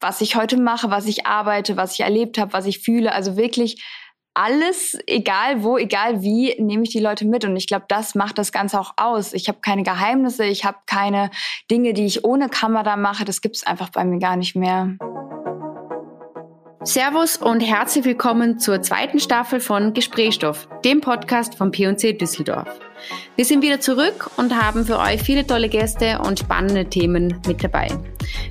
was ich heute mache, was ich arbeite, was ich erlebt habe, was ich fühle. Also wirklich alles, egal wo, egal wie, nehme ich die Leute mit. Und ich glaube, das macht das Ganze auch aus. Ich habe keine Geheimnisse, ich habe keine Dinge, die ich ohne Kamera mache. Das gibt es einfach bei mir gar nicht mehr. Servus und herzlich willkommen zur zweiten Staffel von Gesprächsstoff, dem Podcast von P&C Düsseldorf. Wir sind wieder zurück und haben für euch viele tolle Gäste und spannende Themen mit dabei.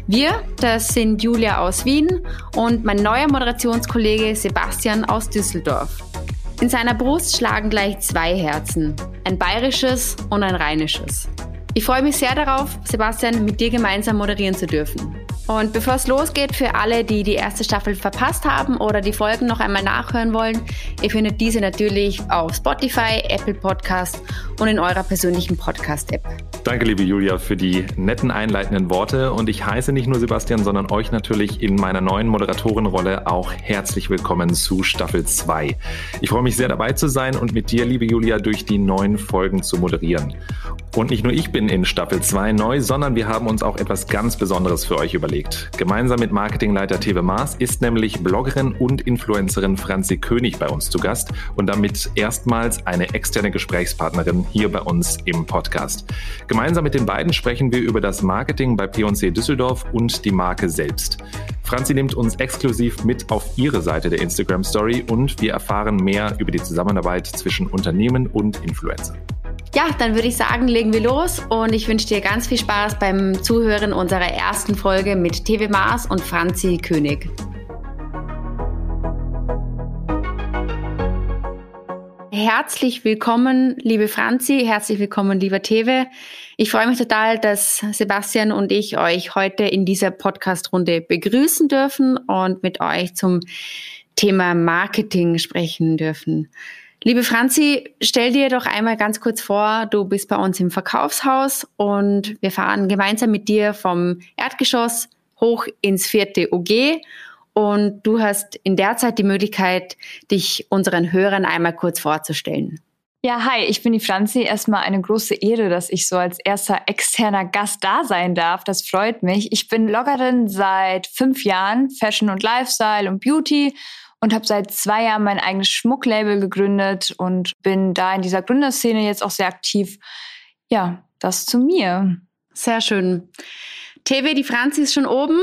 Wir, das sind Julia aus Wien und mein neuer Moderationskollege Sebastian aus Düsseldorf. In seiner Brust schlagen gleich zwei Herzen, ein bayerisches und ein rheinisches. Ich freue mich sehr darauf, Sebastian, mit dir gemeinsam moderieren zu dürfen. Und bevor es losgeht, für alle, die die erste Staffel verpasst haben oder die Folgen noch einmal nachhören wollen, ihr findet diese natürlich auf Spotify, Apple Podcast und in eurer persönlichen Podcast-App. Danke, liebe Julia, für die netten einleitenden Worte. Und ich heiße nicht nur Sebastian, sondern euch natürlich in meiner neuen Moderatorenrolle auch herzlich willkommen zu Staffel 2. Ich freue mich sehr dabei zu sein und mit dir, liebe Julia, durch die neuen Folgen zu moderieren. Und nicht nur ich bin in Staffel 2 neu, sondern wir haben uns auch etwas ganz Besonderes für euch überlegt. Gemeinsam mit Marketingleiter Teve Maas ist nämlich Bloggerin und Influencerin Franzi König bei uns zu Gast und damit erstmals eine externe Gesprächspartnerin hier bei uns im Podcast. Gemeinsam mit den beiden sprechen wir über das Marketing bei P&C Düsseldorf und die Marke selbst. Franzi nimmt uns exklusiv mit auf ihre Seite der Instagram Story und wir erfahren mehr über die Zusammenarbeit zwischen Unternehmen und Influencern. Ja, dann würde ich sagen, legen wir los und ich wünsche dir ganz viel Spaß beim Zuhören unserer ersten Folge mit TV Mars und Franzi König. Herzlich willkommen, liebe Franzi, herzlich willkommen, lieber Tewe. Ich freue mich total, dass Sebastian und ich euch heute in dieser Podcast-Runde begrüßen dürfen und mit euch zum Thema Marketing sprechen dürfen. Liebe Franzi, stell dir doch einmal ganz kurz vor, du bist bei uns im Verkaufshaus und wir fahren gemeinsam mit dir vom Erdgeschoss hoch ins vierte OG und du hast in der Zeit die Möglichkeit, dich unseren Hörern einmal kurz vorzustellen. Ja, hi, ich bin die Franzi. Erstmal eine große Ehre, dass ich so als erster externer Gast da sein darf. Das freut mich. Ich bin Bloggerin seit fünf Jahren, Fashion und Lifestyle und Beauty und habe seit zwei Jahren mein eigenes Schmucklabel gegründet und bin da in dieser Gründerszene jetzt auch sehr aktiv. Ja, das zu mir. Sehr schön. TV, die Franzi ist schon oben.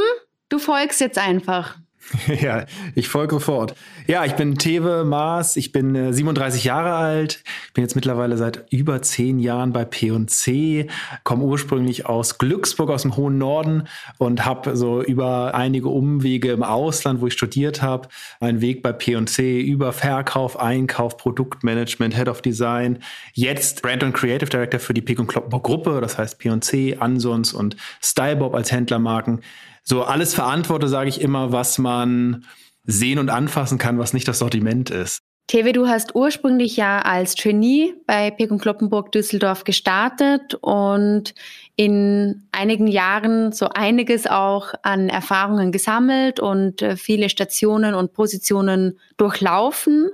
Du folgst jetzt einfach. Ja, ich folge sofort. Ja, ich bin Tewe Maas, ich bin äh, 37 Jahre alt, bin jetzt mittlerweile seit über zehn Jahren bei P&C, komme ursprünglich aus Glücksburg, aus dem hohen Norden und habe so über einige Umwege im Ausland, wo ich studiert habe, meinen Weg bei P&C über Verkauf, Einkauf, Produktmanagement, Head of Design, jetzt Brand und Creative Director für die Pick Kloppenburg Gruppe, das heißt P&C, Ansons und Stylebob als Händlermarken so alles verantworte, sage ich immer, was man sehen und anfassen kann, was nicht das Sortiment ist. Tewe, du hast ursprünglich ja als Trainee bei und Kloppenburg Düsseldorf gestartet und in einigen Jahren so einiges auch an Erfahrungen gesammelt und äh, viele Stationen und Positionen durchlaufen.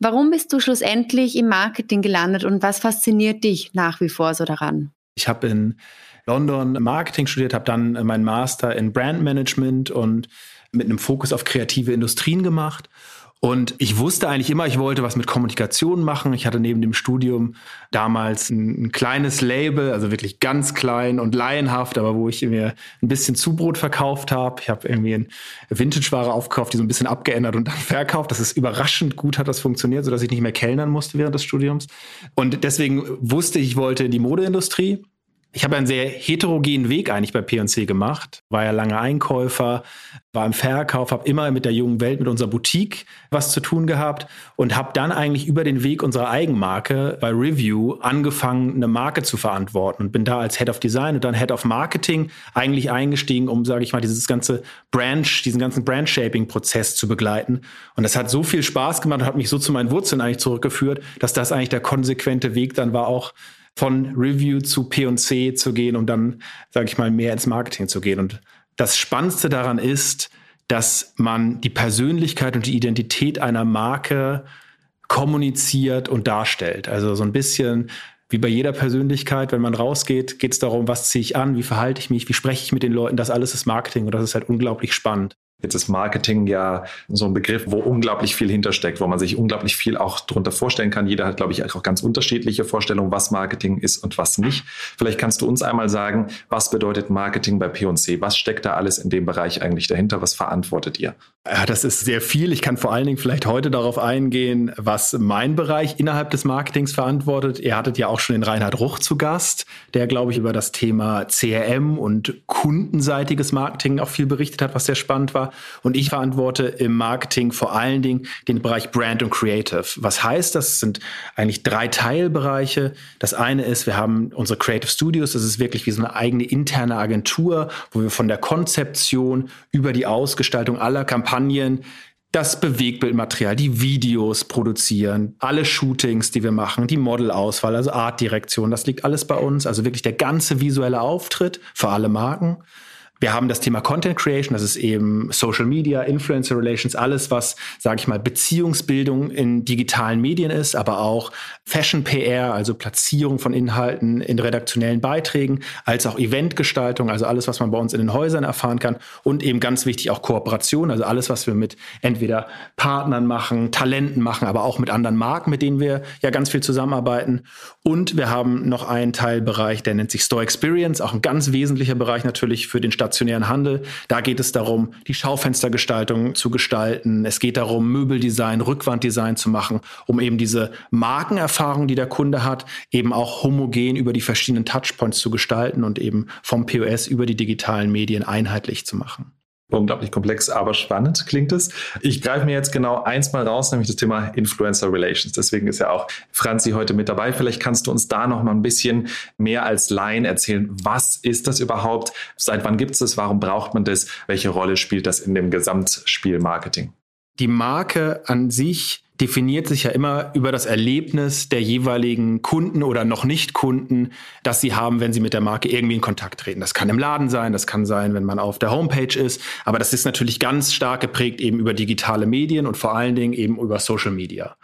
Warum bist du schlussendlich im Marketing gelandet und was fasziniert dich nach wie vor so daran? Ich habe in London Marketing studiert, habe dann meinen Master in Brand Management und mit einem Fokus auf kreative Industrien gemacht. Und ich wusste eigentlich immer, ich wollte was mit Kommunikation machen. Ich hatte neben dem Studium damals ein, ein, kleines Label, also wirklich ganz klein und laienhaft, aber wo ich mir ein bisschen Zubrot verkauft habe. Ich habe irgendwie eine Vintage-Ware aufgekauft, die so ein bisschen abgeändert und dann verkauft. Das ist überraschend gut, hat das funktioniert, sodass ich nicht mehr kellnern musste während des Studiums. Und deswegen wusste ich, ich wollte in die Modeindustrie ich habe einen sehr heterogenen Weg eigentlich bei P&C gemacht. War ja lange Einkäufer, war im Verkauf, habe immer mit der jungen Welt, mit unserer Boutique was zu tun gehabt und habe dann eigentlich über den Weg unserer Eigenmarke bei Review angefangen, eine Marke zu verantworten und bin da als Head of Design und dann Head of Marketing eigentlich eingestiegen, um, sage ich mal, dieses ganze Branch, diesen ganzen Brand-Shaping-Prozess zu begleiten. Und das hat so viel Spaß gemacht und hat mich so zu meinen Wurzeln eigentlich zurückgeführt, dass das eigentlich der konsequente Weg dann war, auch von Review zu P&C zu gehen und dann, sage ich mal, mehr ins Marketing zu gehen. Und das Spannendste daran ist, dass man die Persönlichkeit und die Identität einer Marke kommuniziert und darstellt. Also so ein bisschen wie bei jeder Persönlichkeit, wenn man rausgeht, geht es darum, was ziehe ich an, wie verhalte ich mich, wie spreche ich mit den Leuten. Das alles ist Marketing und das ist halt unglaublich spannend. Jetzt ist Marketing ja so ein Begriff, wo unglaublich viel hintersteckt, wo man sich unglaublich viel auch darunter vorstellen kann. Jeder hat, glaube ich, auch ganz unterschiedliche Vorstellungen, was Marketing ist und was nicht. Vielleicht kannst du uns einmal sagen, was bedeutet Marketing bei P&C? Was steckt da alles in dem Bereich eigentlich dahinter? Was verantwortet ihr? Ja, das ist sehr viel. Ich kann vor allen Dingen vielleicht heute darauf eingehen, was mein Bereich innerhalb des Marketings verantwortet. Ihr hattet ja auch schon den Reinhard Ruch zu Gast, der, glaube ich, über das Thema CRM und kundenseitiges Marketing auch viel berichtet hat, was sehr spannend war. Und ich verantworte im Marketing vor allen Dingen den Bereich Brand und Creative. Was heißt das? das sind eigentlich drei Teilbereiche. Das eine ist, wir haben unsere Creative Studios. Das ist wirklich wie so eine eigene interne Agentur, wo wir von der Konzeption über die Ausgestaltung aller Kampagnen das Bewegtbildmaterial, die Videos produzieren, alle Shootings, die wir machen, die Modelauswahl, also Artdirektion, das liegt alles bei uns. Also wirklich der ganze visuelle Auftritt für alle Marken. Wir haben das Thema Content Creation, das ist eben Social Media, Influencer Relations, alles, was, sage ich mal, Beziehungsbildung in digitalen Medien ist, aber auch Fashion PR, also Platzierung von Inhalten in redaktionellen Beiträgen, als auch Eventgestaltung, also alles, was man bei uns in den Häusern erfahren kann und eben ganz wichtig auch Kooperation, also alles, was wir mit entweder Partnern machen, Talenten machen, aber auch mit anderen Marken, mit denen wir ja ganz viel zusammenarbeiten. Und wir haben noch einen Teilbereich, der nennt sich Store Experience, auch ein ganz wesentlicher Bereich natürlich für den Stadt stationären Handel. Da geht es darum, die Schaufenstergestaltung zu gestalten. Es geht darum, Möbeldesign, Rückwanddesign zu machen, um eben diese Markenerfahrung, die der Kunde hat, eben auch homogen über die verschiedenen Touchpoints zu gestalten und eben vom POS über die digitalen Medien einheitlich zu machen unglaublich komplex, aber spannend klingt es. Ich greife mir jetzt genau eins mal raus, nämlich das Thema Influencer Relations. Deswegen ist ja auch Franzi heute mit dabei. Vielleicht kannst du uns da noch mal ein bisschen mehr als Laien erzählen. Was ist das überhaupt? Seit wann gibt es das? Warum braucht man das? Welche Rolle spielt das in dem Gesamtspiel Marketing? Die Marke an sich definiert sich ja immer über das Erlebnis der jeweiligen Kunden oder noch nicht Kunden, das sie haben, wenn sie mit der Marke irgendwie in Kontakt treten. Das kann im Laden sein, das kann sein, wenn man auf der Homepage ist, aber das ist natürlich ganz stark geprägt eben über digitale Medien und vor allen Dingen eben über Social Media.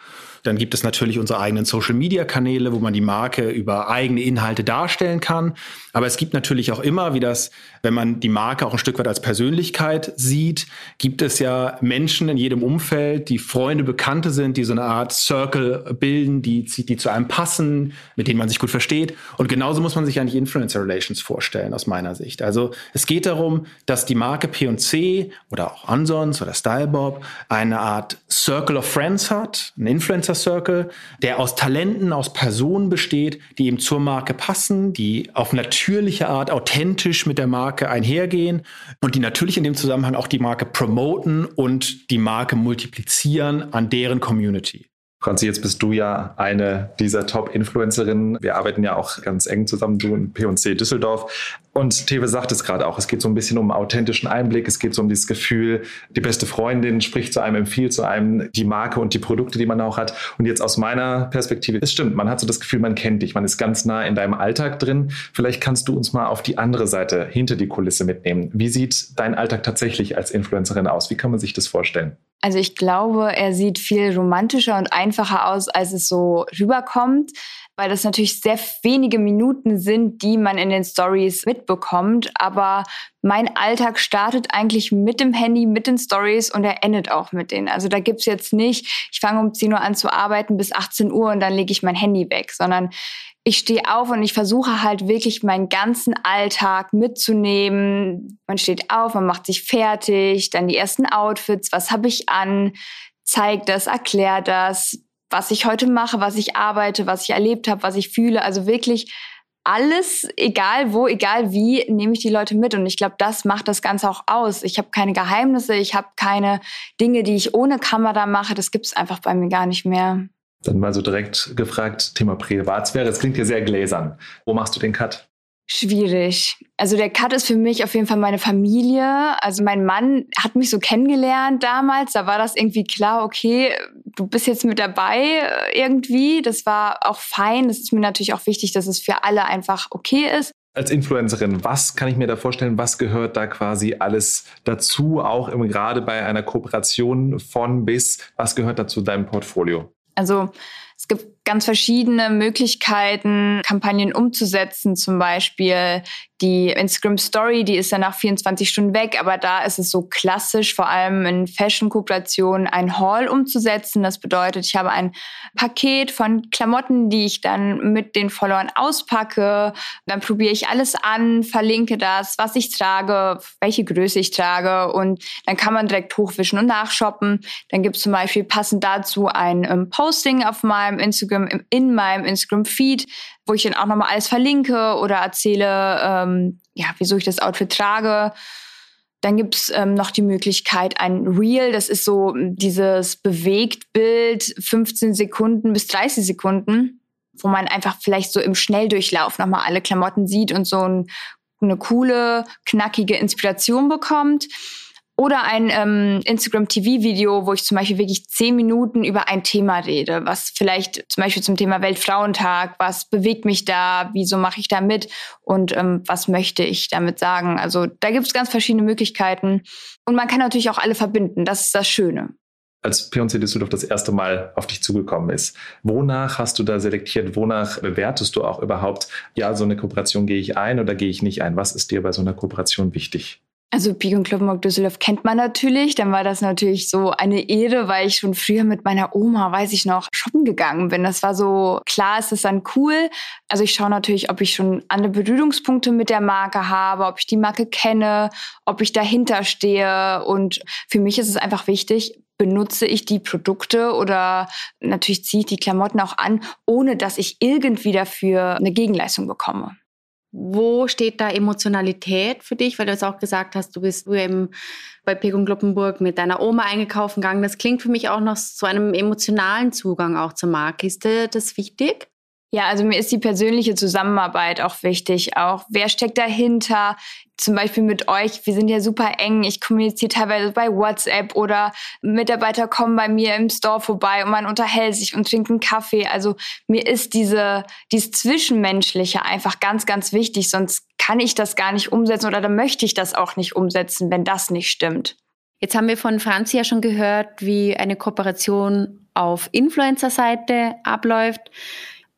Dann gibt es natürlich unsere eigenen Social-Media-Kanäle, wo man die Marke über eigene Inhalte darstellen kann. Aber es gibt natürlich auch immer, wie das, wenn man die Marke auch ein Stück weit als Persönlichkeit sieht, gibt es ja Menschen in jedem Umfeld, die Freunde, Bekannte sind, die so eine Art Circle bilden, die, die zu einem passen, mit denen man sich gut versteht. Und genauso muss man sich eigentlich Influencer Relations vorstellen, aus meiner Sicht. Also es geht darum, dass die Marke P&C oder auch Ansons oder Stylebob eine Art Circle of Friends hat, ein Influencer Circle, der aus Talenten, aus Personen besteht, die eben zur Marke passen, die auf natürliche Art authentisch mit der Marke einhergehen und die natürlich in dem Zusammenhang auch die Marke promoten und die Marke multiplizieren an deren Community. Franzi, jetzt bist du ja eine dieser Top-Influencerinnen. Wir arbeiten ja auch ganz eng zusammen, du und P&C Düsseldorf. Und Tewe sagt es gerade auch, es geht so ein bisschen um authentischen Einblick, es geht so um dieses Gefühl, die beste Freundin spricht zu einem, empfiehlt zu einem die Marke und die Produkte, die man auch hat. Und jetzt aus meiner Perspektive, es stimmt, man hat so das Gefühl, man kennt dich, man ist ganz nah in deinem Alltag drin. Vielleicht kannst du uns mal auf die andere Seite, hinter die Kulisse mitnehmen. Wie sieht dein Alltag tatsächlich als Influencerin aus? Wie kann man sich das vorstellen? Also ich glaube, er sieht viel romantischer und einfacher aus, als es so rüberkommt, weil das natürlich sehr wenige Minuten sind, die man in den Stories mitbekommt. Aber mein Alltag startet eigentlich mit dem Handy, mit den Stories und er endet auch mit denen. Also da gibt's jetzt nicht, ich fange um 10 Uhr an zu arbeiten bis 18 Uhr und dann lege ich mein Handy weg, sondern ich stehe auf und ich versuche halt wirklich meinen ganzen Alltag mitzunehmen. Man steht auf, man macht sich fertig, dann die ersten Outfits, was habe ich an, zeigt das, erklärt das, was ich heute mache, was ich arbeite, was ich erlebt habe, was ich fühle. Also wirklich alles, egal wo, egal wie, nehme ich die Leute mit. Und ich glaube, das macht das Ganze auch aus. Ich habe keine Geheimnisse, ich habe keine Dinge, die ich ohne Kamera mache. Das gibt es einfach bei mir gar nicht mehr. Dann mal so direkt gefragt, Thema Privatsphäre. Das klingt ja sehr gläsern. Wo machst du den Cut? Schwierig. Also der Cut ist für mich auf jeden Fall meine Familie. Also mein Mann hat mich so kennengelernt damals. Da war das irgendwie klar, okay, du bist jetzt mit dabei äh, irgendwie. Das war auch fein. Das ist mir natürlich auch wichtig, dass es für alle einfach okay ist. Als Influencerin, was kann ich mir da vorstellen? Was gehört da quasi alles dazu? Auch im, gerade bei einer Kooperation von bis, was gehört dazu deinem Portfolio? Also Es gibt ganz verschiedene Möglichkeiten, Kampagnen umzusetzen. Zum Beispiel die Instagram Story, die ist ja nach 24 Stunden weg, aber da ist es so klassisch, vor allem in Fashion-Kooperationen, ein Haul umzusetzen. Das bedeutet, ich habe ein Paket von Klamotten, die ich dann mit den Followern auspacke. Dann probiere ich alles an, verlinke das, was ich trage, welche Größe ich trage und dann kann man direkt hochwischen und nachshoppen. Dann gibt es zum Beispiel passend dazu ein ähm, Posting auf meinem Instagram, in meinem Instagram-Feed, wo ich dann auch nochmal alles verlinke oder erzähle, ähm, ja, wieso ich das Outfit trage. Dann gibt's ähm, noch die Möglichkeit, ein Reel, das ist so dieses Bewegtbild, 15 Sekunden bis 30 Sekunden, wo man einfach vielleicht so im Schnelldurchlauf nochmal alle Klamotten sieht und so ein, eine coole, knackige Inspiration bekommt. Oder ein ähm, Instagram-TV-Video, wo ich zum Beispiel wirklich zehn Minuten über ein Thema rede, was vielleicht zum Beispiel zum Thema Weltfrauentag, was bewegt mich da, wieso mache ich da mit und ähm, was möchte ich damit sagen. Also da gibt es ganz verschiedene Möglichkeiten. Und man kann natürlich auch alle verbinden, das ist das Schöne als P&C Düsseldorf das erste Mal auf dich zugekommen ist. Wonach hast du da selektiert? Wonach bewertest du auch überhaupt, ja, so eine Kooperation gehe ich ein oder gehe ich nicht ein? Was ist dir bei so einer Kooperation wichtig? Also Pik und Kloppenburg Düsseldorf kennt man natürlich. Dann war das natürlich so eine Ehre, weil ich schon früher mit meiner Oma, weiß ich noch, shoppen gegangen bin. Das war so, klar ist es dann cool. Also ich schaue natürlich, ob ich schon andere Berührungspunkte mit der Marke habe, ob ich die Marke kenne, ob ich dahinter stehe. Und für mich ist es einfach wichtig, benutze ich die Produkte oder natürlich ziehe ich die Klamotten auch an, ohne dass ich irgendwie dafür eine Gegenleistung bekomme. Wo steht da Emotionalität für dich? Weil du jetzt auch gesagt hast, du bist früher eben bei Pegung Gloppenburg mit deiner Oma eingekauft gegangen. Das klingt für mich auch noch zu einem emotionalen Zugang auch zur Marke. Ist dir das wichtig? Ja, also mir ist die persönliche Zusammenarbeit auch wichtig. Auch wer steckt dahinter? Zum Beispiel mit euch. Wir sind ja super eng. Ich kommuniziere teilweise bei WhatsApp oder Mitarbeiter kommen bei mir im Store vorbei und man unterhält sich und trinkt einen Kaffee. Also mir ist diese, dieses Zwischenmenschliche einfach ganz, ganz wichtig. Sonst kann ich das gar nicht umsetzen oder dann möchte ich das auch nicht umsetzen, wenn das nicht stimmt. Jetzt haben wir von Franzi ja schon gehört, wie eine Kooperation auf Influencer-Seite abläuft.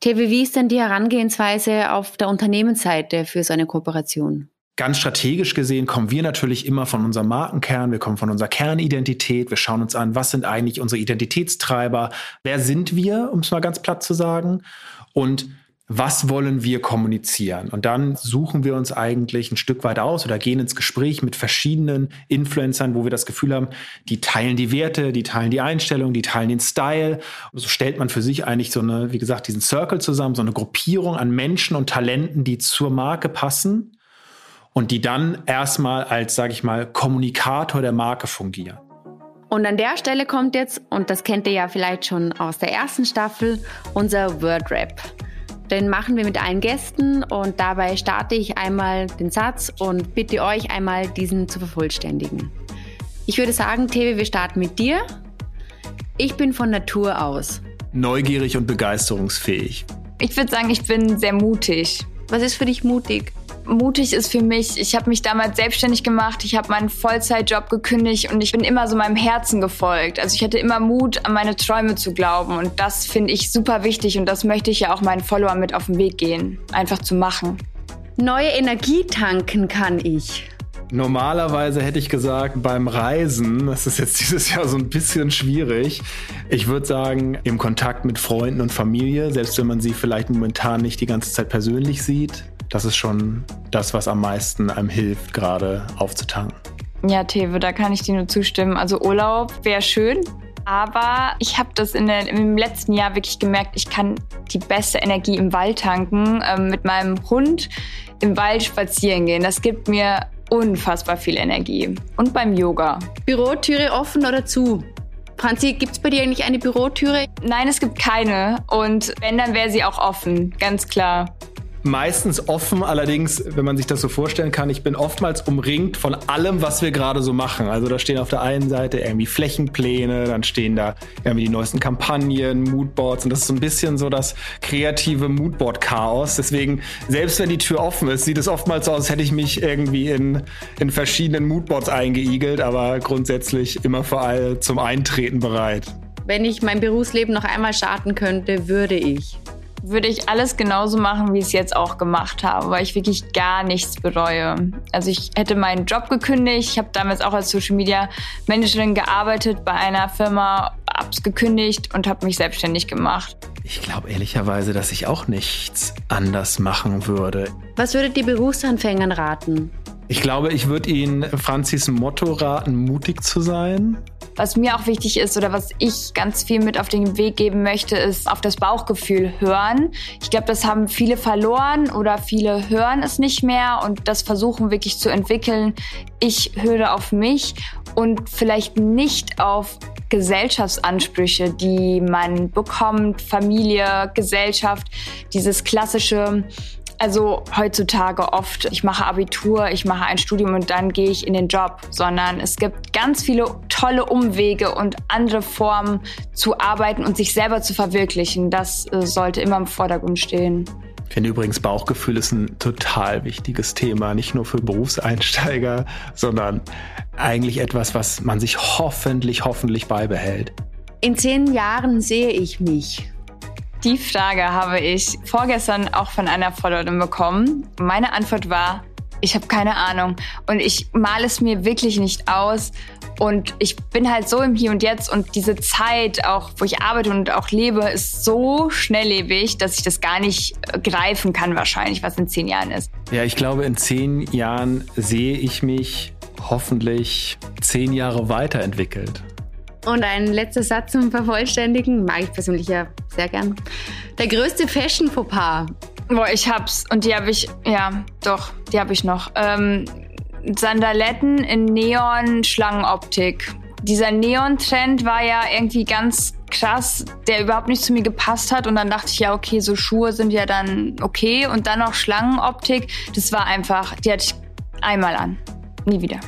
TV, wie ist denn die Herangehensweise auf der Unternehmensseite für so eine Kooperation? Ganz strategisch gesehen kommen wir natürlich immer von unserem Markenkern, wir kommen von unserer Kernidentität, wir schauen uns an, was sind eigentlich unsere Identitätstreiber, wer sind wir, um es mal ganz platt zu sagen. Und was wollen wir kommunizieren? Und dann suchen wir uns eigentlich ein Stück weit aus oder gehen ins Gespräch mit verschiedenen Influencern, wo wir das Gefühl haben, die teilen die Werte, die teilen die Einstellung, die teilen den Style. Und so stellt man für sich eigentlich so eine, wie gesagt, diesen Circle zusammen, so eine Gruppierung an Menschen und Talenten, die zur Marke passen und die dann erstmal als, sage ich mal, Kommunikator der Marke fungieren. Und an der Stelle kommt jetzt, und das kennt ihr ja vielleicht schon aus der ersten Staffel, unser Word Rap. Den machen wir mit allen Gästen und dabei starte ich einmal den Satz und bitte euch einmal diesen zu vervollständigen. Ich würde sagen, Tewe, wir starten mit dir. Ich bin von Natur aus. Neugierig und begeisterungsfähig. Ich würde sagen, ich bin sehr mutig. Was ist für dich mutig? Mutig ist für mich, ich habe mich damals selbstständig gemacht, ich habe meinen Vollzeitjob gekündigt und ich bin immer so meinem Herzen gefolgt. Also ich hatte immer Mut, an meine Träume zu glauben und das finde ich super wichtig und das möchte ich ja auch meinen Followern mit auf den Weg gehen, einfach zu machen. Neue Energie tanken kann ich. Normalerweise hätte ich gesagt, beim Reisen, das ist jetzt dieses Jahr so ein bisschen schwierig. Ich würde sagen, im Kontakt mit Freunden und Familie, selbst wenn man sie vielleicht momentan nicht die ganze Zeit persönlich sieht, das ist schon das, was am meisten einem hilft, gerade aufzutanken. Ja, Tewe, da kann ich dir nur zustimmen. Also Urlaub wäre schön, aber ich habe das in der, im letzten Jahr wirklich gemerkt, ich kann die beste Energie im Wald tanken, äh, mit meinem Hund im Wald spazieren gehen. Das gibt mir unfassbar viel Energie. Und beim Yoga. Bürotüre offen oder zu? Franzi, gibt es bei dir eigentlich eine Bürotüre? Nein, es gibt keine. Und wenn, dann wäre sie auch offen, ganz klar meistens offen, allerdings, wenn man sich das so vorstellen kann, ich bin oftmals umringt von allem, was wir gerade so machen. Also da stehen auf der einen Seite irgendwie Flächenpläne, dann stehen da irgendwie die neuesten Kampagnen, Moodboards und das ist so ein bisschen so das kreative Moodboard-Chaos. Deswegen, selbst wenn die Tür offen ist, sieht es oftmals so aus, als hätte ich mich irgendwie in, in verschiedenen Moodboards eingeigelt, aber grundsätzlich immer vor allem zum Eintreten bereit. wenn ich mein Berufsleben noch einmal starten könnte, würde ich? Würde ich alles genauso machen, wie ich es jetzt auch gemacht habe, weil ich wirklich gar nichts bereue. Also ich hätte meinen Job gekündigt. Ich habe damals auch als Social Media Managerin gearbeitet bei einer Firma, hab's gekündigt und habe mich selbstständig gemacht. Ich glaube ehrlicherweise, dass ich auch nichts anders machen würde. Was würdet ihr Berufsanfängern raten? Ich glaube, ich würde Ihnen Franzis Motto raten, mutig zu sein. Was mir auch wichtig ist oder was ich ganz viel mit auf den Weg geben möchte, ist auf das Bauchgefühl hören. Ich glaube, das haben viele verloren oder viele hören es nicht mehr und das versuchen wirklich zu entwickeln. Ich höre auf mich und vielleicht nicht auf Gesellschaftsansprüche, die man bekommt, Familie, Gesellschaft, dieses klassische also heutzutage oft, ich mache Abitur, ich mache ein Studium und dann gehe ich in den Job, sondern es gibt ganz viele tolle Umwege und andere Formen zu arbeiten und sich selber zu verwirklichen. Das äh, sollte immer im Vordergrund stehen. Ich finde übrigens, Bauchgefühl ist ein total wichtiges Thema, nicht nur für Berufseinsteiger, sondern eigentlich etwas, was man sich hoffentlich, hoffentlich beibehält. In zehn Jahren sehe ich mich. Die Frage habe ich vorgestern auch von einer Followerin bekommen. Meine Antwort war, ich habe keine Ahnung und ich male es mir wirklich nicht aus und ich bin halt so im Hier und Jetzt und diese Zeit, auch wo ich arbeite und auch lebe, ist so schnelllebig, dass ich das gar nicht greifen kann wahrscheinlich, was in zehn Jahren ist. Ja, ich glaube, in zehn Jahren sehe ich mich hoffentlich zehn Jahre weiterentwickelt. Und ein letzter Satz zum Vervollständigen, mag ich persönlich ja sehr gern. Der größte Fashion-Fauxpas. Boah, ich hab's. Und die habe ich, ja, doch, die habe ich noch. Ähm, Sandaletten in Neon-Schlangenoptik. Dieser Neon-Trend war ja irgendwie ganz krass, der überhaupt nicht zu mir gepasst hat. Und dann dachte ich, ja, okay, so Schuhe sind ja dann okay. Und dann noch Schlangenoptik. Das war einfach, die hatte ich einmal an. Nie wieder.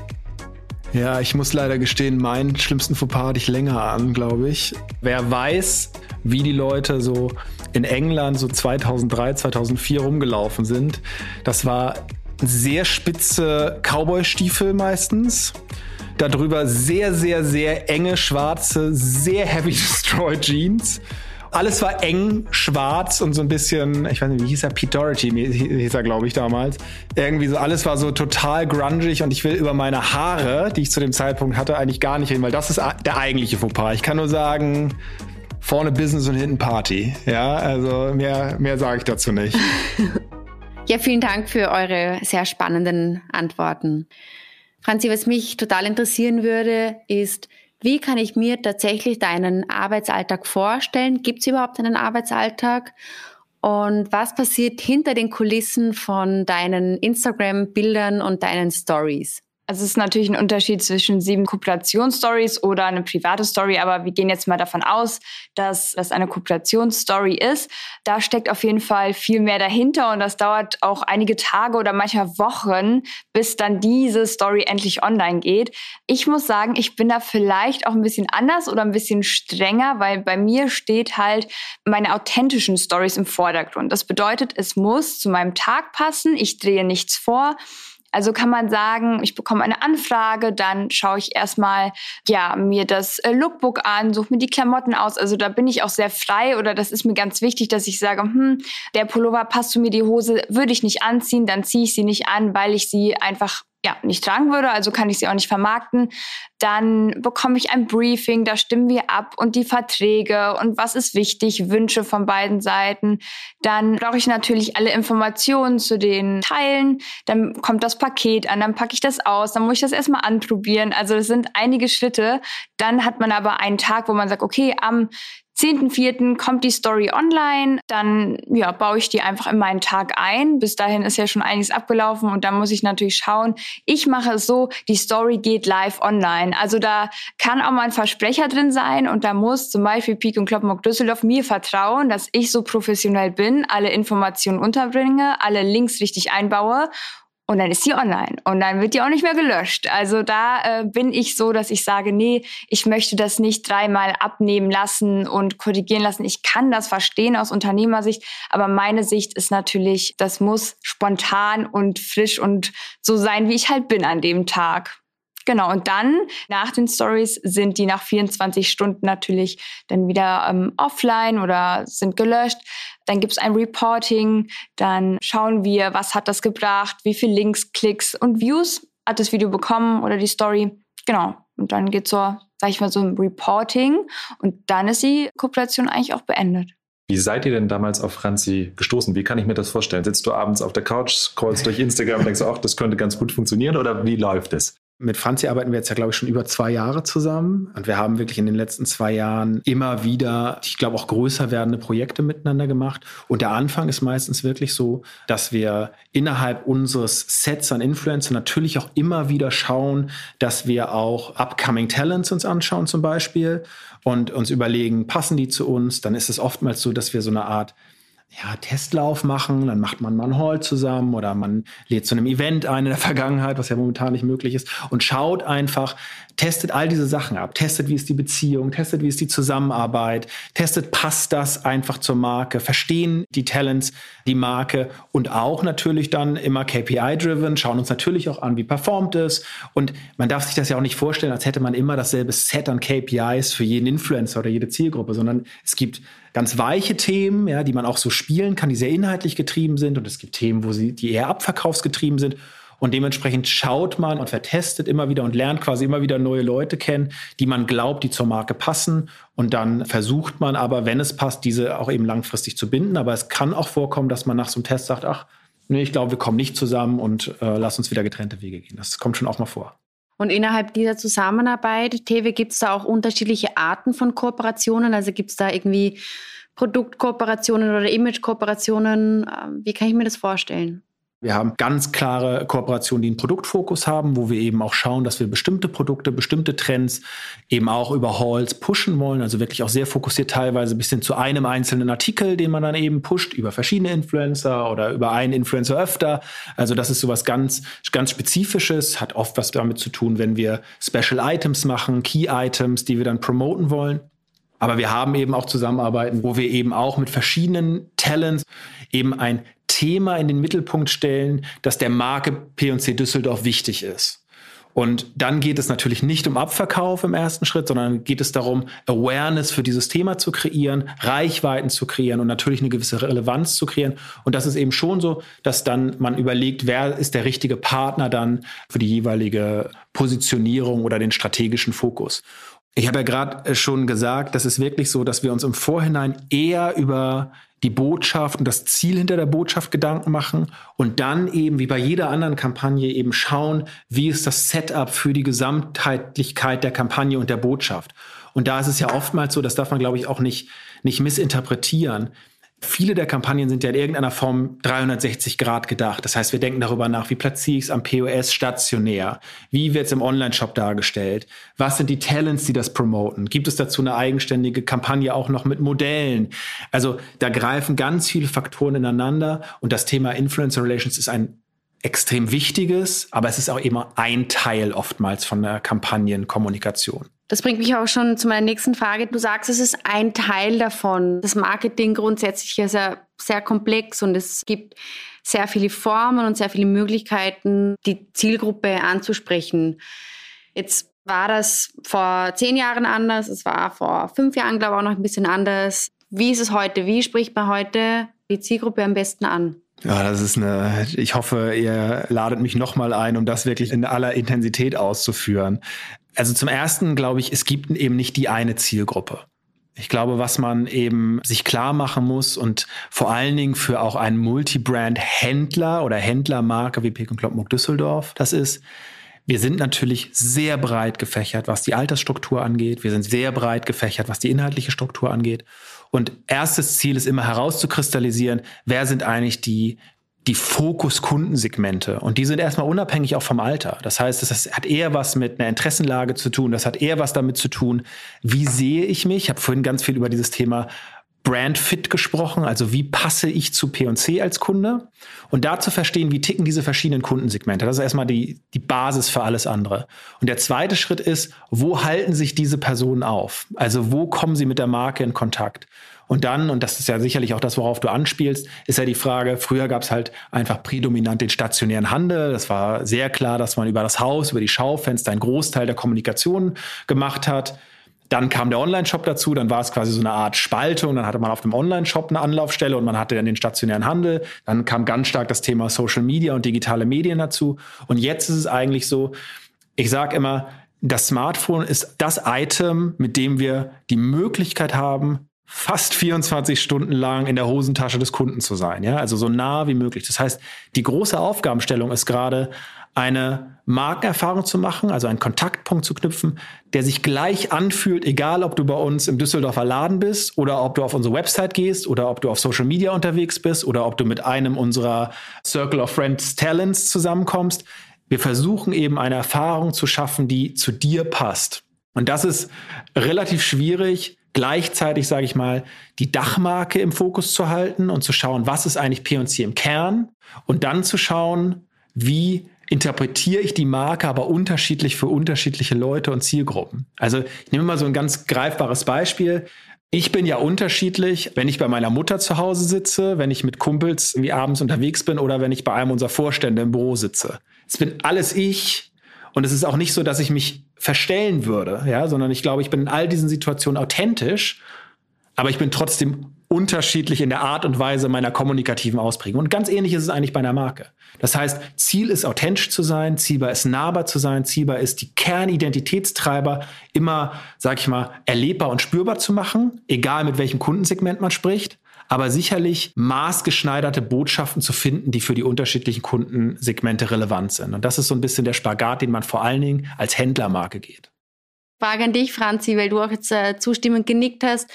Ja, ich muss leider gestehen, meinen schlimmsten Fauxpas hatte ich länger an, glaube ich. Wer weiß, wie die Leute so in England so 2003, 2004 rumgelaufen sind, das war sehr spitze Cowboy-Stiefel meistens. Darüber sehr, sehr, sehr enge schwarze, sehr heavy destroyed Jeans alles war eng, schwarz und so ein bisschen, ich weiß nicht, wie hieß er? Pete Doherty hieß er, glaube ich, damals. Irgendwie so, alles war so total grungig und ich will über meine Haare, die ich zu dem Zeitpunkt hatte, eigentlich gar nicht reden, weil das ist der eigentliche Fauxpas. Ich kann nur sagen, vorne Business und hinten Party. Ja, also mehr, mehr sage ich dazu nicht. ja, vielen Dank für eure sehr spannenden Antworten. Franzi, was mich total interessieren würde, ist, wie kann ich mir tatsächlich deinen Arbeitsalltag vorstellen? Gibt es überhaupt einen Arbeitsalltag? Und was passiert hinter den Kulissen von deinen Instagram-Bildern und deinen Stories? Also es ist natürlich ein Unterschied zwischen sieben Kooperationsstories oder eine private Story, aber wir gehen jetzt mal davon aus, dass das eine Kooperationsstory ist. Da steckt auf jeden Fall viel mehr dahinter und das dauert auch einige Tage oder manchmal Wochen, bis dann diese Story endlich online geht. Ich muss sagen, ich bin da vielleicht auch ein bisschen anders oder ein bisschen strenger, weil bei mir steht halt meine authentischen Stories im Vordergrund. Das bedeutet, es muss zu meinem Tag passen. Ich drehe nichts vor. Also kann man sagen, ich bekomme eine Anfrage, dann schaue ich erstmal ja mir das äh, Lookbook an, suche mir die Klamotten aus. Also da bin ich auch sehr frei oder das ist mir ganz wichtig, dass ich sage, hm, der Pullover passt zu mir, die Hose würde ich nicht anziehen, dann ziehe ich sie nicht an, weil ich sie einfach ja, nicht tragen würde, also kann ich sie auch nicht vermarkten. Dann bekomme ich ein Briefing, da stimmen wir ab und die Verträge und was ist wichtig, Wünsche von beiden Seiten. Dann brauche ich natürlich alle Informationen zu den Teilen. Dann kommt das Paket an, dann packe ich das aus, dann muss ich das erstmal anprobieren. Also das sind einige Schritte. Dann hat man aber einen Tag, wo man sagt, okay, am 10.4. kommt die Story online, dann ja, baue ich die einfach in meinen Tag ein. Bis dahin ist ja schon einiges abgelaufen und dann muss ich natürlich schauen. Ich mache es so, die Story geht live online. Also da kann auch mal ein Versprecher drin sein und da muss zum Beispiel Peak und Kloppenburg Düsseldorf mir vertrauen, dass ich so professionell bin, alle Informationen unterbringe, alle Links richtig einbaue und dann ist sie online und dann wird die auch nicht mehr gelöscht. Also da äh, bin ich so, dass ich sage, nee, ich möchte das nicht dreimal abnehmen lassen und korrigieren lassen. Ich kann das verstehen aus Unternehmersicht, aber meine Sicht ist natürlich, das muss spontan und frisch und so sein, wie ich halt bin an dem Tag. Genau, und dann nach den Stories sind die nach 24 Stunden natürlich dann wieder ähm, offline oder sind gelöscht. Dann gibt's ein Reporting, dann schauen wir, was hat das gebracht, wie viele Links, Klicks und Views hat das Video bekommen oder die Story. Genau, und dann geht's so, sag ich mal, so ein Reporting und dann ist die Kooperation eigentlich auch beendet. Wie seid ihr denn damals auf Franzi gestoßen? Wie kann ich mir das vorstellen? Sitzt du abends auf der Couch, scrollst durch Instagram und denkst, ach, das könnte ganz gut funktionieren oder wie läuft es? Mit Franzi arbeiten wir jetzt ja, glaube ich, schon über zwei Jahre zusammen. Und wir haben wirklich in den letzten zwei Jahren immer wieder, ich glaube, auch größer werdende Projekte miteinander gemacht. Und der Anfang ist meistens wirklich so, dass wir innerhalb unseres Sets an Influencer natürlich auch immer wieder schauen, dass wir auch upcoming Talents uns anschauen zum Beispiel und uns überlegen, passen die zu uns? Dann ist es oftmals so, dass wir so eine Art ja, Testlauf machen, dann macht man mal einen Hall zusammen oder man lädt zu einem Event ein in der Vergangenheit, was ja momentan nicht möglich ist, und schaut einfach, testet all diese Sachen ab, testet, wie ist die Beziehung, testet, wie ist die Zusammenarbeit, testet, passt das einfach zur Marke, verstehen die Talents die Marke und auch natürlich dann immer KPI-driven, schauen uns natürlich auch an, wie performt es. Und man darf sich das ja auch nicht vorstellen, als hätte man immer dasselbe Set an KPIs für jeden Influencer oder jede Zielgruppe, sondern es gibt ganz weiche Themen, ja, die man auch so spielen kann, die sehr inhaltlich getrieben sind. Und es gibt Themen, wo sie, die eher abverkaufsgetrieben sind. Und dementsprechend schaut man und vertestet immer wieder und lernt quasi immer wieder neue Leute kennen, die man glaubt, die zur Marke passen. Und dann versucht man aber, wenn es passt, diese auch eben langfristig zu binden. Aber es kann auch vorkommen, dass man nach so einem Test sagt, ach, nee, ich glaube, wir kommen nicht zusammen und äh, lass uns wieder getrennte Wege gehen. Das kommt schon auch mal vor. Und innerhalb dieser Zusammenarbeit, Tewe, gibt es da auch unterschiedliche Arten von Kooperationen? Also gibt es da irgendwie Produktkooperationen oder Imagekooperationen? Ähm, wie kann ich mir das vorstellen? Wir haben ganz klare Kooperationen, die einen Produktfokus haben, wo wir eben auch schauen, dass wir bestimmte Produkte, bestimmte Trends eben auch über Halls pushen wollen. Also wirklich auch sehr fokussiert teilweise bis hin zu einem einzelnen Artikel, den man dann eben pusht über verschiedene Influencer oder über einen Influencer öfter. Also das ist sowas ganz, ganz Spezifisches, hat oft was damit zu tun, wenn wir Special Items machen, Key Items, die wir dann promoten wollen. Aber wir haben eben auch Zusammenarbeiten, wo wir eben auch mit verschiedenen Talents eben ein Thema in den Mittelpunkt stellen, das der Marke P&C Düsseldorf wichtig ist. Und dann geht es natürlich nicht um Abverkauf im ersten Schritt, sondern geht es darum, Awareness für dieses Thema zu kreieren, Reichweiten zu kreieren und natürlich eine gewisse Relevanz zu kreieren. Und das ist eben schon so, dass dann man überlegt, wer ist der richtige Partner dann für die jeweilige Positionierung oder den strategischen Fokus. Ich habe ja gerade äh, schon gesagt, das ist wirklich so, dass wir uns im Vorhinein eher über die Botschaft und das Ziel hinter der Botschaft Gedanken machen und dann eben wie bei jeder anderen Kampagne eben schauen, wie ist das Setup für die Gesamtheitlichkeit der Kampagne und der Botschaft. Und da ist es ja oftmals so, das darf man glaube ich auch nicht, nicht missinterpretieren. Viele der Kampagnen sind ja in irgendeiner Form 360 Grad gedacht. Das heißt, wir denken darüber nach, wie platziere ich es am POS stationär? Wie wird es im Online-Shop dargestellt? Was sind die Talents, die das promoten? Gibt es dazu eine eigenständige Kampagne auch noch mit Modellen? Also da greifen ganz viele Faktoren ineinander und das Thema Influencer Relations ist ein extrem wichtiges, aber es ist auch immer ein Teil oftmals von der Kampagnenkommunikation. Das bringt mich auch schon zu meiner nächsten Frage. Du sagst, es ist ein Teil davon. Das Marketing grundsätzlich ist ja sehr komplex und es gibt sehr viele Formen und sehr viele Möglichkeiten, die Zielgruppe anzusprechen. Jetzt war das vor zehn Jahren anders, es war vor fünf Jahren, glaube ich, auch noch ein bisschen anders. Wie ist es heute? Wie spricht man heute die Zielgruppe am besten an? Ja, das ist eine, ich hoffe, ihr ladet mich nochmal ein, um das wirklich in aller Intensität auszuführen. Also zum ersten glaube ich, es gibt eben nicht die eine Zielgruppe. Ich glaube, was man eben sich klar machen muss und vor allen Dingen für auch einen Multibrand-Händler oder Händlermarke wie Pick Kloppenburg Düsseldorf, das ist, wir sind natürlich sehr breit gefächert, was die Altersstruktur angeht. Wir sind sehr breit gefächert, was die inhaltliche Struktur angeht. Und erstes Ziel ist immer herauszukristallisieren, wer sind eigentlich die die Fokus-Kundensegmente. Und die sind erstmal unabhängig auch vom Alter. Das heißt, das hat eher was mit einer Interessenlage zu tun. Das hat eher was damit zu tun, wie sehe ich mich? Ich habe vorhin ganz viel über dieses Thema Brand Fit gesprochen, also wie passe ich zu P&C als Kunde und da zu verstehen, wie ticken diese verschiedenen Kundensegmente. Das ist erstmal die, die Basis für alles andere. Und der zweite Schritt ist, wo halten sich diese Personen auf? Also wo kommen sie mit der Marke in Kontakt? Und dann, und das ist ja sicherlich auch das, worauf du anspielst, ist ja die Frage, früher gab es halt einfach prädominant den stationären Handel. Das war sehr klar, dass man über das Haus, über die Schaufenster einen Großteil der Kommunikation gemacht hat. Dann kam der Online-Shop dazu, dann war es quasi so eine Art Spaltung. Dann hatte man auf dem Online-Shop eine Anlaufstelle und man hatte dann den stationären Handel. Dann kam ganz stark das Thema Social Media und digitale Medien dazu. Und jetzt ist es eigentlich so, ich sage immer, das Smartphone ist das Item, mit dem wir die Möglichkeit haben, fast 24 Stunden lang in der Hosentasche des Kunden zu sein. Ja, also so nah wie möglich. Das heißt, die große Aufgabenstellung ist gerade, eine Markenerfahrung zu machen, also einen Kontaktpunkt zu knüpfen, der sich gleich anfühlt, egal ob du bei uns im Düsseldorfer Laden bist oder ob du auf unsere Website gehst oder ob du auf Social Media unterwegs bist oder ob du mit einem unserer Circle of Friends Talents zusammenkommst. Wir versuchen eben eine Erfahrung zu schaffen, die zu dir passt. Und das ist relativ schwierig, gleichzeitig, sage ich mal, die Dachmarke im Fokus zu halten und zu schauen, was ist eigentlich P&C im Kern und dann zu schauen, wie interpretiere ich die Marke aber unterschiedlich für unterschiedliche Leute und Zielgruppen. Also ich nehme mal so ein ganz greifbares Beispiel. Ich bin ja unterschiedlich, wenn ich bei meiner Mutter zu Hause sitze, wenn ich mit Kumpels wie abends unterwegs bin oder wenn ich bei einem unserer Vorstände im Büro sitze. Es bin alles ich und es ist auch nicht so, dass ich mich verstellen würde, ja, sondern ich glaube, ich bin in all diesen Situationen authentisch, aber ich bin trotzdem unterschiedlich in der Art und Weise meiner kommunikativen Ausprägung. Und ganz ähnlich ist es eigentlich bei einer Marke. Das heißt, Ziel ist authentisch zu sein, zielbar ist nahbar zu sein, zielbar ist die Kernidentitätstreiber immer, sag ich mal, erlebbar und spürbar zu machen, egal mit welchem Kundensegment man spricht aber sicherlich maßgeschneiderte Botschaften zu finden, die für die unterschiedlichen Kundensegmente relevant sind. Und das ist so ein bisschen der Spagat, den man vor allen Dingen als Händlermarke geht. Frage an dich, Franzi, weil du auch jetzt äh, zustimmend genickt hast.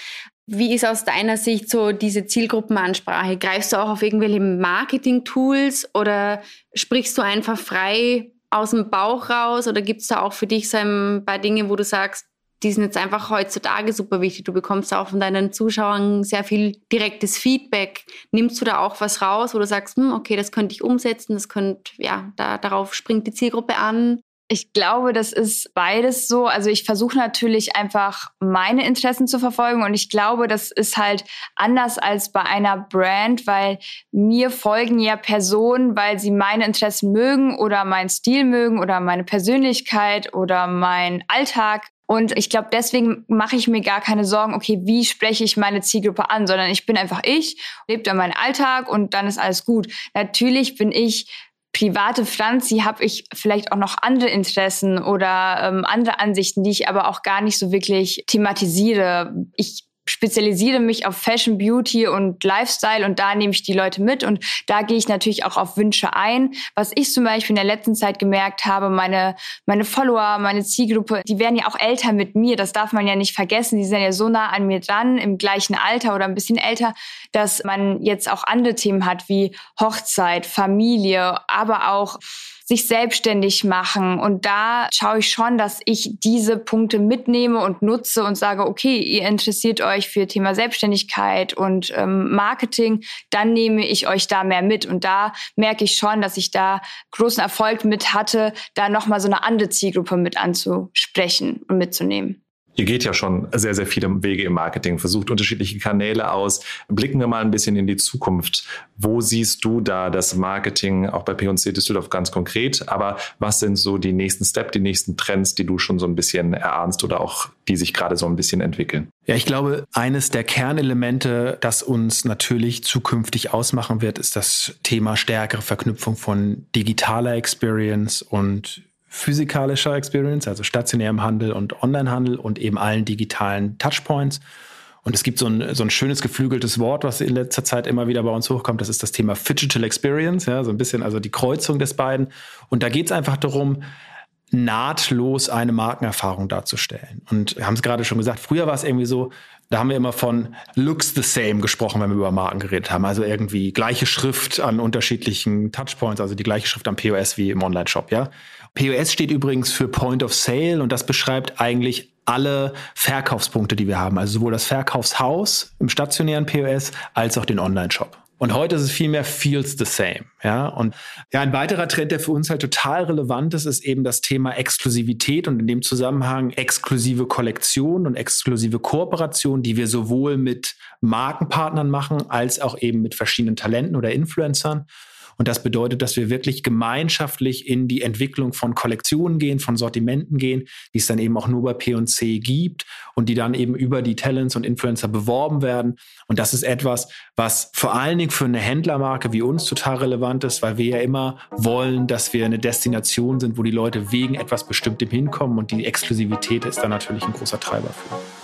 Wie ist aus deiner Sicht so diese Zielgruppenansprache? Greifst du auch auf irgendwelche Marketing-Tools oder sprichst du einfach frei aus dem Bauch raus? Oder gibt es da auch für dich so ein paar Dinge, wo du sagst, die sind jetzt einfach heutzutage super wichtig. Du bekommst auch von deinen Zuschauern sehr viel direktes Feedback. Nimmst du da auch was raus, wo du sagst, hm, okay, das könnte ich umsetzen, das könnte, ja, da, darauf springt die Zielgruppe an? Ich glaube, das ist beides so. Also ich versuche natürlich einfach meine Interessen zu verfolgen und ich glaube, das ist halt anders als bei einer Brand, weil mir folgen ja Personen, weil sie meine Interessen mögen oder meinen Stil mögen oder meine Persönlichkeit oder meinen Alltag. Und ich glaube, deswegen mache ich mir gar keine Sorgen, okay, wie spreche ich meine Zielgruppe an, sondern ich bin einfach ich, lebe da meinen Alltag und dann ist alles gut. Natürlich bin ich private Franzi habe ich vielleicht auch noch andere Interessen oder ähm, andere Ansichten, die ich aber auch gar nicht so wirklich thematisiere. Ich spezialisiere mich auf Fashion, Beauty und Lifestyle und da nehme ich die Leute mit und da gehe ich natürlich auch auf Wünsche ein. Was ich zum Beispiel in der letzten Zeit gemerkt habe, meine, meine Follower, meine Zielgruppe, die werden ja auch älter mit mir. Das darf man ja nicht vergessen. Die sind ja so nah an mir dran, im gleichen Alter oder ein bisschen älter, dass man jetzt auch andere Themen hat wie Hochzeit, Familie, aber auch sich selbstständig machen. Und da schaue ich schon, dass ich diese Punkte mitnehme und nutze und sage, okay, ihr interessiert euch für Thema Selbstständigkeit und ähm, Marketing, dann nehme ich euch da mehr mit. Und da merke ich schon, dass ich da großen Erfolg mit hatte, da nochmal so eine andere Zielgruppe mit anzusprechen und mitzunehmen. Ihr geht ja schon sehr, sehr viele Wege im Marketing, versucht unterschiedliche Kanäle aus. Blicken wir mal ein bisschen in die Zukunft. Wo siehst du da das Marketing auch bei P&C Düsseldorf ganz konkret? Aber was sind so die nächsten Steps, die nächsten Trends, die du schon so ein bisschen erahnst oder auch die sich gerade so ein bisschen entwickeln? Ja, ich glaube, eines der Kernelemente, das uns natürlich zukünftig ausmachen wird, ist das Thema stärkere Verknüpfung von digitaler Experience und physikalischer Experience, also stationärem Handel und Onlinehandel und eben allen digitalen Touchpoints. Und es gibt so ein, so ein schönes geflügeltes Wort, was in letzter Zeit immer wieder bei uns hochkommt. Das ist das Thema Digital Experience, ja, so ein bisschen also die Kreuzung des beiden. Und da geht es einfach darum, nahtlos eine Markenerfahrung darzustellen. Und wir haben es gerade schon gesagt, früher war es irgendwie so, da haben wir immer von looks the same gesprochen, wenn wir über Marken geredet haben. Also irgendwie gleiche Schrift an unterschiedlichen Touchpoints, also die gleiche Schrift am POS wie im Online-Shop, ja. POS steht übrigens für Point of Sale und das beschreibt eigentlich alle Verkaufspunkte, die wir haben. Also sowohl das Verkaufshaus im stationären POS als auch den Online-Shop. Und heute ist es vielmehr feels the same. Ja, und ja, ein weiterer Trend, der für uns halt total relevant ist, ist eben das Thema Exklusivität und in dem Zusammenhang exklusive Kollektion und exklusive Kooperation, die wir sowohl mit Markenpartnern machen, als auch eben mit verschiedenen Talenten oder Influencern. Und das bedeutet, dass wir wirklich gemeinschaftlich in die Entwicklung von Kollektionen gehen, von Sortimenten gehen, die es dann eben auch nur bei P&C gibt und die dann eben über die Talents und Influencer beworben werden. Und das ist etwas, was vor allen Dingen für eine Händlermarke wie uns total relevant ist, weil wir ja immer wollen, dass wir eine Destination sind, wo die Leute wegen etwas Bestimmtem hinkommen und die Exklusivität ist dann natürlich ein großer Treiber für.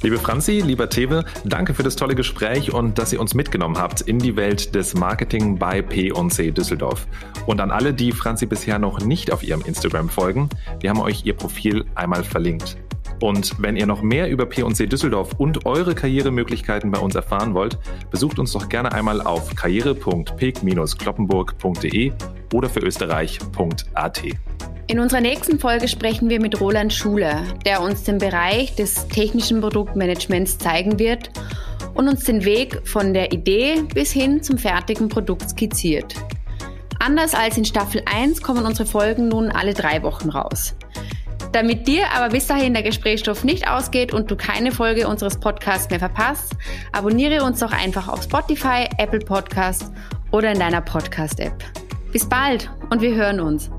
Liebe Franzi, lieber Tewe, danke für das tolle Gespräch und dass ihr uns mitgenommen habt in die Welt des Marketing bei P&C Düsseldorf. Und an alle, die Franzi bisher noch nicht auf ihrem Instagram folgen, wir haben euch ihr Profil einmal verlinkt. Und wenn ihr noch mehr über P&C Düsseldorf und eure Karrieremöglichkeiten bei uns erfahren wollt, besucht uns doch gerne einmal auf karriere.peg-kloppenburg.de oder für österreich.at. In unserer nächsten Folge sprechen wir mit Roland Schuler, der uns den Bereich des technischen Produktmanagements zeigen wird und uns den Weg von der Idee bis hin zum fertigen Produkt skizziert. Anders als in Staffel 1 kommen unsere Folgen nun alle drei Wochen raus. Damit dir aber bis dahin der Gesprächsstoff nicht ausgeht und du keine Folge unseres Podcasts mehr verpasst, abonniere uns doch einfach auf Spotify, Apple Podcast oder in deiner Podcast-App. Bis bald und wir hören uns.